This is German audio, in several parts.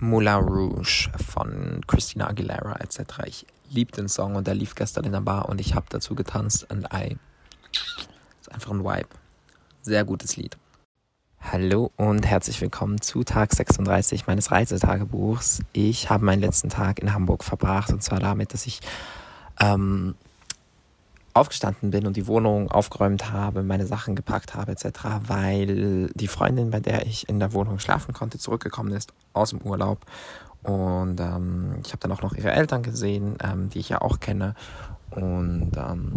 Moulin Rouge von Christina Aguilera etc. Ich liebe den Song und der lief gestern in der Bar und ich habe dazu getanzt und I. Ist einfach ein Vibe. Sehr gutes Lied. Hallo und herzlich willkommen zu Tag 36 meines Reisetagebuchs. Ich habe meinen letzten Tag in Hamburg verbracht und zwar damit, dass ich ähm, aufgestanden bin und die Wohnung aufgeräumt habe, meine Sachen gepackt habe etc., weil die Freundin, bei der ich in der Wohnung schlafen konnte, zurückgekommen ist aus dem Urlaub. Und ähm, ich habe dann auch noch ihre Eltern gesehen, ähm, die ich ja auch kenne. Und ähm,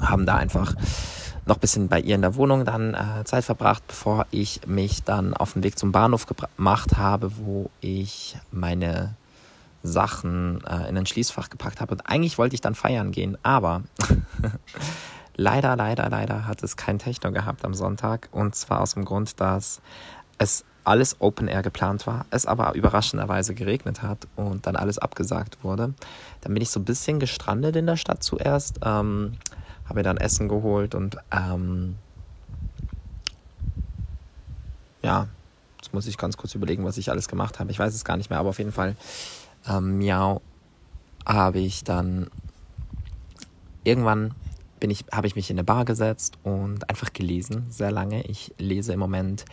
haben da einfach noch ein bisschen bei ihr in der Wohnung dann äh, Zeit verbracht, bevor ich mich dann auf den Weg zum Bahnhof gemacht habe, wo ich meine Sachen äh, in ein Schließfach gepackt habe. Und eigentlich wollte ich dann feiern gehen, aber leider, leider, leider hat es kein Techno gehabt am Sonntag. Und zwar aus dem Grund, dass es alles Open Air geplant war, es aber überraschenderweise geregnet hat und dann alles abgesagt wurde. Dann bin ich so ein bisschen gestrandet in der Stadt zuerst, ähm, habe mir dann Essen geholt und ähm, ja, jetzt muss ich ganz kurz überlegen, was ich alles gemacht habe. Ich weiß es gar nicht mehr, aber auf jeden Fall ähm, Miau habe ich dann irgendwann bin ich, habe ich mich in eine Bar gesetzt und einfach gelesen, sehr lange. Ich lese im Moment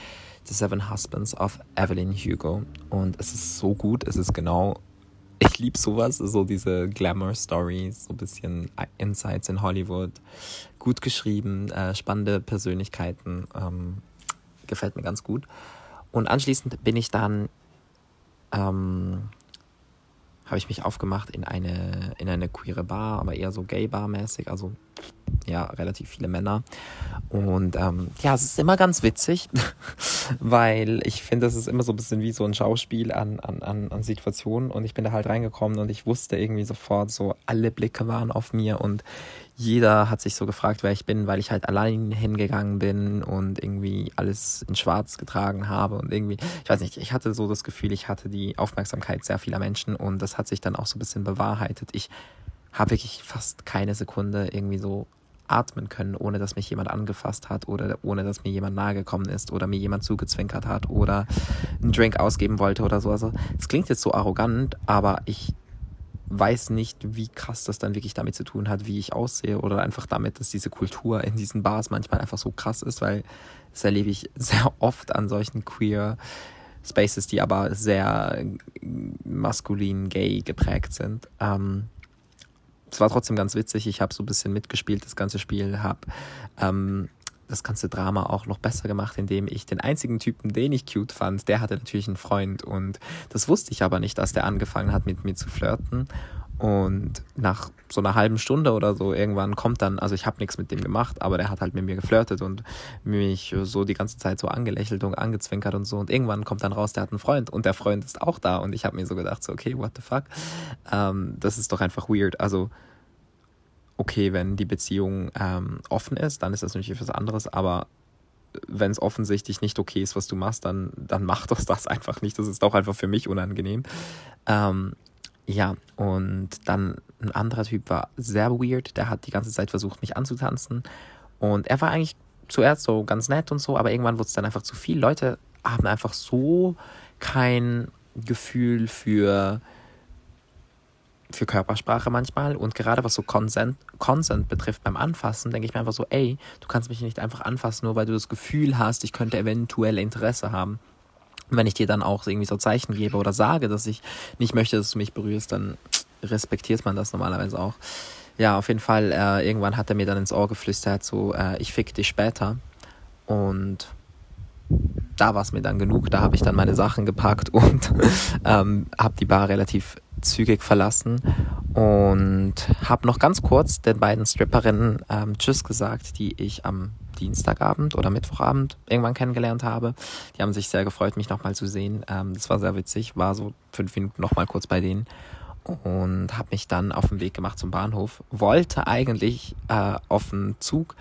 The Seven Husbands of Evelyn Hugo und es ist so gut, es ist genau, ich liebe sowas, so diese Glamour-Stories, so ein bisschen Insights in Hollywood, gut geschrieben, äh, spannende Persönlichkeiten, ähm, gefällt mir ganz gut. Und anschließend bin ich dann ähm, habe ich mich aufgemacht in eine, in eine queere Bar, aber eher so Gay-Bar-mäßig, also ja, relativ viele Männer. Und ähm, ja, es ist immer ganz witzig, weil ich finde, es ist immer so ein bisschen wie so ein Schauspiel an, an, an, an Situationen. Und ich bin da halt reingekommen und ich wusste irgendwie sofort so, alle Blicke waren auf mir und jeder hat sich so gefragt, wer ich bin, weil ich halt allein hingegangen bin und irgendwie alles in Schwarz getragen habe und irgendwie, ich weiß nicht, ich hatte so das Gefühl, ich hatte die Aufmerksamkeit sehr vieler Menschen und das hat sich dann auch so ein bisschen bewahrheitet. Ich habe wirklich fast keine Sekunde irgendwie so atmen können, ohne dass mich jemand angefasst hat oder ohne dass mir jemand nahegekommen ist oder mir jemand zugezwinkert hat oder einen Drink ausgeben wollte oder so. Also es klingt jetzt so arrogant, aber ich weiß nicht, wie krass das dann wirklich damit zu tun hat, wie ich aussehe oder einfach damit, dass diese Kultur in diesen Bars manchmal einfach so krass ist, weil das erlebe ich sehr oft an solchen queer Spaces, die aber sehr maskulin, gay geprägt sind. Ähm, es war trotzdem ganz witzig. Ich habe so ein bisschen mitgespielt, das ganze Spiel, habe ähm, das ganze Drama auch noch besser gemacht, indem ich den einzigen Typen, den ich cute fand, der hatte natürlich einen Freund und das wusste ich aber nicht, dass der angefangen hat mit mir zu flirten. Und nach so einer halben Stunde oder so irgendwann kommt dann, also ich habe nichts mit dem gemacht, aber der hat halt mit mir geflirtet und mich so die ganze Zeit so angelächelt und angezwinkert und so. Und irgendwann kommt dann raus, der hat einen Freund und der Freund ist auch da. Und ich habe mir so gedacht, so, okay, what the fuck? Ähm, das ist doch einfach weird. Also okay, wenn die Beziehung ähm, offen ist, dann ist das natürlich was anderes, aber wenn es offensichtlich nicht okay ist, was du machst, dann, dann mach doch das einfach nicht. Das ist auch einfach für mich unangenehm. Ähm, ja, und dann ein anderer Typ war sehr weird. Der hat die ganze Zeit versucht, mich anzutanzen. Und er war eigentlich zuerst so ganz nett und so, aber irgendwann wurde es dann einfach zu viel. Leute haben einfach so kein Gefühl für, für Körpersprache manchmal. Und gerade was so Consent, Consent betrifft beim Anfassen, denke ich mir einfach so, ey, du kannst mich nicht einfach anfassen, nur weil du das Gefühl hast, ich könnte eventuell Interesse haben wenn ich dir dann auch irgendwie so Zeichen gebe oder sage, dass ich nicht möchte, dass du mich berührst, dann respektiert man das normalerweise auch. Ja, auf jeden Fall, äh, irgendwann hat er mir dann ins Ohr geflüstert, so, äh, ich fick dich später. Und da war es mir dann genug. Da habe ich dann meine Sachen gepackt und ähm, habe die Bar relativ zügig verlassen und habe noch ganz kurz den beiden Stripperinnen ähm, Tschüss gesagt, die ich am Dienstagabend oder Mittwochabend irgendwann kennengelernt habe. Die haben sich sehr gefreut, mich nochmal zu sehen. Ähm, das war sehr witzig, war so fünf Minuten nochmal kurz bei denen und habe mich dann auf den Weg gemacht zum Bahnhof. Wollte eigentlich äh, auf den Zug,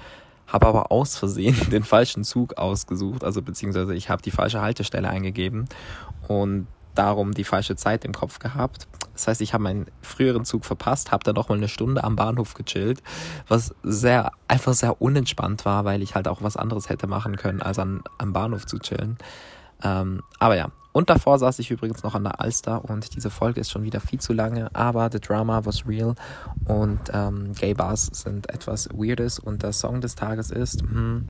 habe aber aus Versehen den falschen Zug ausgesucht, also beziehungsweise ich habe die falsche Haltestelle eingegeben und darum die falsche Zeit im Kopf gehabt. Das heißt, ich habe meinen früheren Zug verpasst, habe dann noch mal eine Stunde am Bahnhof gechillt, was sehr einfach sehr unentspannt war, weil ich halt auch was anderes hätte machen können, als an, am Bahnhof zu chillen. Ähm, aber ja, Und davor saß ich übrigens noch an der Alster und diese Folge ist schon wieder viel zu lange, aber the drama was real und ähm, Gay Bars sind etwas Weirdes und der Song des Tages ist, hm,